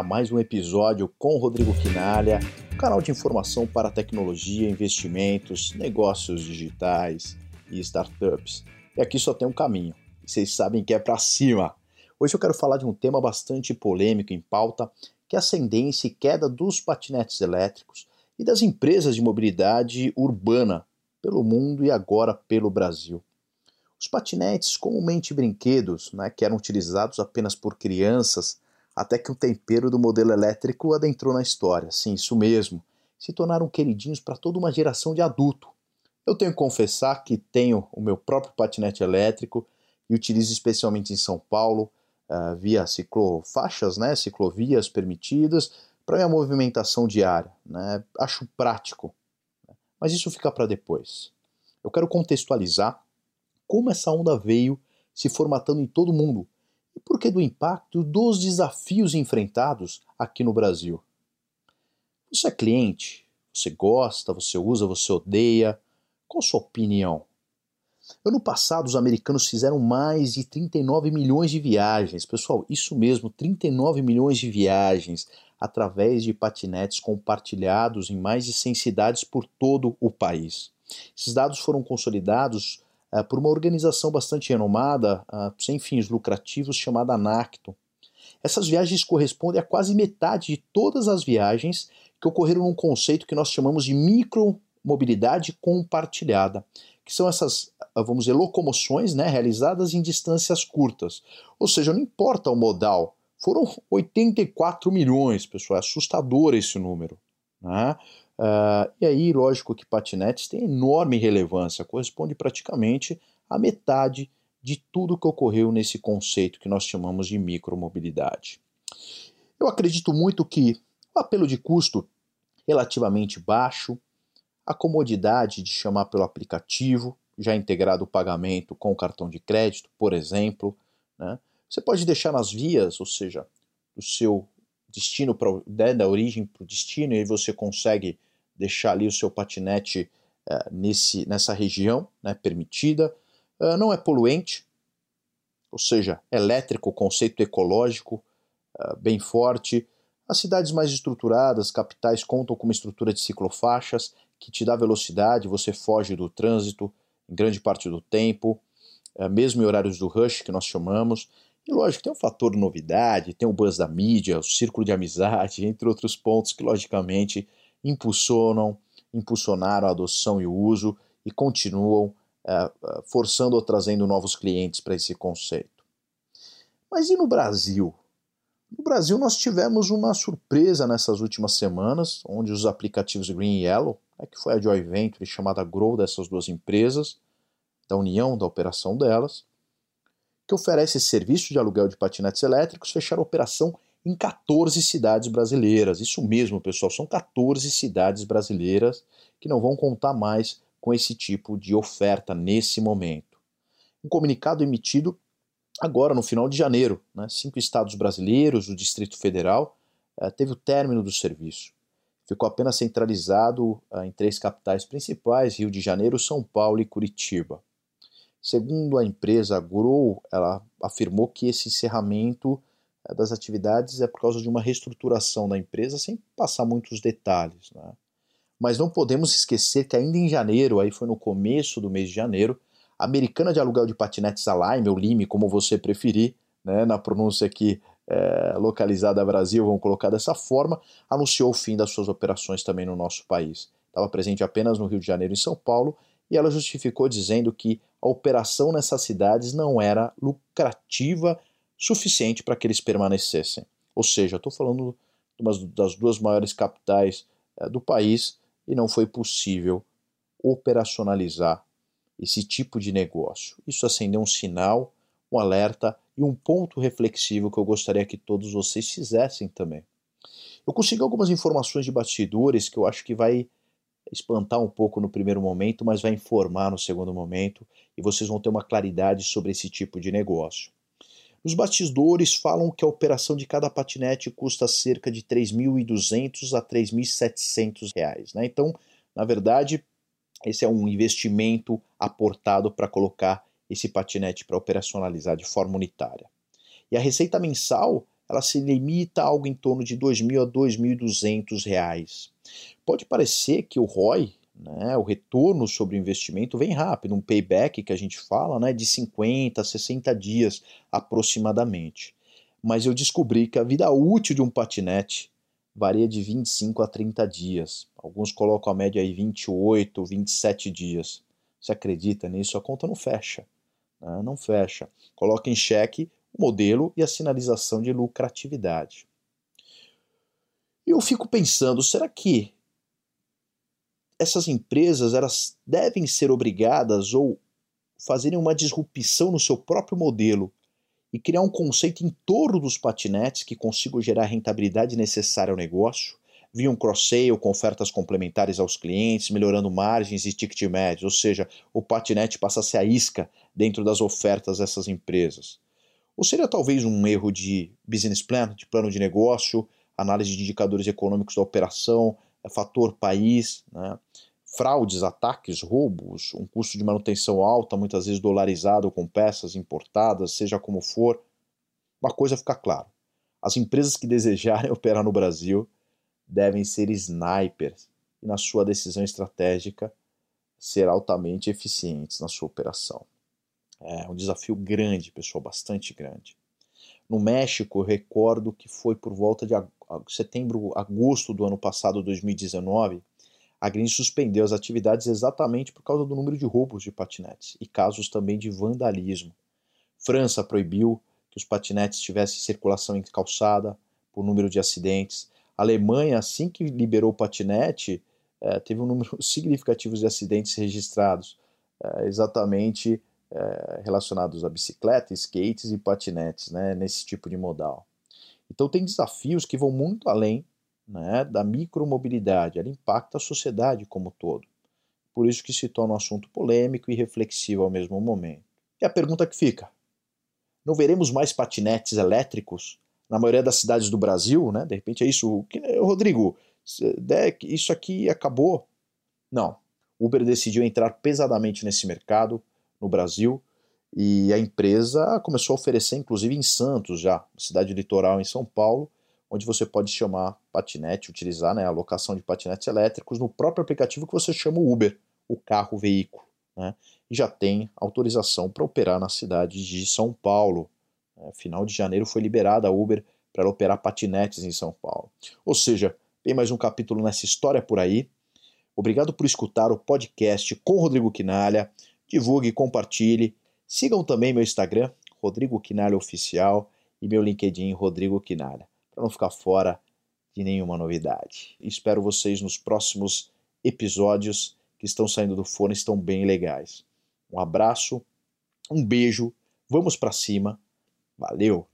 mais um episódio com Rodrigo Quinalha, canal de informação para tecnologia, investimentos, negócios digitais e startups. E aqui só tem um caminho, vocês sabem que é para cima. Hoje eu quero falar de um tema bastante polêmico em pauta, que é ascendência e queda dos patinetes elétricos e das empresas de mobilidade urbana pelo mundo e agora pelo Brasil. Os patinetes, comumente brinquedos, né, que eram utilizados apenas por crianças, até que o tempero do modelo elétrico adentrou na história. Sim, isso mesmo. Se tornaram queridinhos para toda uma geração de adulto. Eu tenho que confessar que tenho o meu próprio patinete elétrico e utilizo especialmente em São Paulo, uh, via ciclofaixas, né, ciclovias permitidas, para minha movimentação diária. Né? Acho prático. Mas isso fica para depois. Eu quero contextualizar como essa onda veio se formatando em todo mundo e por que do impacto dos desafios enfrentados aqui no Brasil. Você é cliente? Você gosta? Você usa? Você odeia? Qual a sua opinião? Ano passado, os americanos fizeram mais de 39 milhões de viagens. Pessoal, isso mesmo, 39 milhões de viagens através de patinetes compartilhados em mais de 100 cidades por todo o país. Esses dados foram consolidados uh, por uma organização bastante renomada, uh, sem fins lucrativos, chamada Anacto. Essas viagens correspondem a quase metade de todas as viagens que ocorreram num conceito que nós chamamos de micromobilidade compartilhada, que são essas, ah, vamos dizer, locomoções né, realizadas em distâncias curtas. Ou seja, não importa o modal, foram 84 milhões, pessoal, é assustador esse número. Né? Uh, e aí, lógico que patinetes têm enorme relevância, corresponde praticamente a metade de tudo que ocorreu nesse conceito que nós chamamos de micromobilidade. Eu acredito muito que o apelo de custo relativamente baixo, a comodidade de chamar pelo aplicativo, já integrado o pagamento com o cartão de crédito, por exemplo, né? você pode deixar nas vias, ou seja, do seu destino para né, da origem para o destino, e aí você consegue deixar ali o seu patinete uh, nesse, nessa região né, permitida. Uh, não é poluente, ou seja, elétrico, conceito ecológico uh, bem forte. As cidades mais estruturadas, capitais, contam com uma estrutura de ciclofaixas que te dá velocidade, você foge do trânsito em grande parte do tempo, mesmo em horários do rush que nós chamamos. E lógico, tem um fator novidade, tem o buzz da mídia, o círculo de amizade, entre outros pontos que logicamente impulsionam, impulsionaram a adoção e o uso e continuam é, é, forçando ou trazendo novos clientes para esse conceito. Mas e no Brasil? No Brasil nós tivemos uma surpresa nessas últimas semanas, onde os aplicativos Green e Yellow, né, que foi a joint venture chamada Grow dessas duas empresas, da união da operação delas, que oferece serviço de aluguel de patinetes elétricos, fecharam operação em 14 cidades brasileiras. Isso mesmo, pessoal, são 14 cidades brasileiras que não vão contar mais com esse tipo de oferta nesse momento. Um comunicado emitido agora no final de janeiro, né, cinco estados brasileiros, o Distrito Federal, eh, teve o término do serviço. Ficou apenas centralizado eh, em três capitais principais, Rio de Janeiro, São Paulo e Curitiba. Segundo a empresa Grow, ela afirmou que esse encerramento das atividades é por causa de uma reestruturação da empresa, sem passar muitos detalhes. Né? Mas não podemos esquecer que ainda em janeiro, aí foi no começo do mês de janeiro, a americana de aluguel de patinetes Lime, ou Lime, como você preferir, né, na pronúncia aqui é, localizada Brasil, vamos colocar dessa forma, anunciou o fim das suas operações também no nosso país. Estava presente apenas no Rio de Janeiro e São Paulo, e ela justificou dizendo que a operação nessas cidades não era lucrativa suficiente para que eles permanecessem. Ou seja, estou falando das duas maiores capitais é, do país e não foi possível operacionalizar esse tipo de negócio. Isso acendeu um sinal, um alerta e um ponto reflexivo que eu gostaria que todos vocês fizessem também. Eu consegui algumas informações de bastidores que eu acho que vai espantar um pouco no primeiro momento, mas vai informar no segundo momento e vocês vão ter uma claridade sobre esse tipo de negócio. Os bastidores falam que a operação de cada patinete custa cerca de 3.200 a 3.700 reais. Né? Então, na verdade, esse é um investimento aportado para colocar esse patinete para operacionalizar de forma unitária. E a receita mensal ela se limita a algo em torno de R$ 2.000 a R$ 2.200. Pode parecer que o ROI, né, o retorno sobre o investimento, vem rápido, um payback que a gente fala né, de 50 a 60 dias aproximadamente. Mas eu descobri que a vida útil de um patinete varia de 25 a 30 dias. Alguns colocam a média aí 28, 27 dias. Você acredita nisso? A conta não fecha. Né? Não fecha. Coloca em xeque o modelo e a sinalização de lucratividade. E eu fico pensando, será que essas empresas elas devem ser obrigadas ou fazerem uma disrupção no seu próprio modelo e criar um conceito em torno dos patinetes que consiga gerar a rentabilidade necessária ao negócio, via um cross-sale com ofertas complementares aos clientes, melhorando margens e ticket médios, ou seja, o patinete passa a ser a isca dentro das ofertas dessas empresas. Ou seria talvez um erro de business plan, de plano de negócio, análise de indicadores econômicos da operação, fator país, né? fraudes, ataques, roubos, um custo de manutenção alta, muitas vezes dolarizado com peças importadas, seja como for. Uma coisa fica clara: as empresas que desejarem operar no Brasil devem ser snipers e, na sua decisão estratégica, ser altamente eficientes na sua operação. É um desafio grande, pessoal, bastante grande. No México, eu recordo que foi por volta de setembro, agosto do ano passado, 2019, a Green suspendeu as atividades exatamente por causa do número de roubos de patinetes e casos também de vandalismo. França proibiu que os patinetes tivessem circulação em calçada por número de acidentes. A Alemanha, assim que liberou o patinete, eh, teve um número significativo de acidentes registrados, eh, exatamente é, relacionados a bicicleta, skates e patinetes, né, nesse tipo de modal. Então tem desafios que vão muito além né, da micromobilidade, ela impacta a sociedade como um todo. Por isso que se torna um assunto polêmico e reflexivo ao mesmo momento. E a pergunta que fica: não veremos mais patinetes elétricos na maioria das cidades do Brasil, né? De repente é isso. Rodrigo, isso aqui acabou? Não. Uber decidiu entrar pesadamente nesse mercado, no Brasil e a empresa começou a oferecer, inclusive em Santos já, cidade litoral em São Paulo, onde você pode chamar patinete, utilizar né, a locação de patinetes elétricos no próprio aplicativo que você chama Uber, o carro veículo. Né, e já tem autorização para operar na cidade de São Paulo. É, final de janeiro foi liberada a Uber para operar patinetes em São Paulo. Ou seja, tem mais um capítulo nessa história por aí. Obrigado por escutar o podcast com Rodrigo Quinalha divulgue, compartilhe. Sigam também meu Instagram, Rodrigo Quinalha Oficial, e meu LinkedIn, Rodrigo Quinalha, para não ficar fora de nenhuma novidade. Espero vocês nos próximos episódios que estão saindo do fone, estão bem legais. Um abraço, um beijo, vamos para cima. Valeu!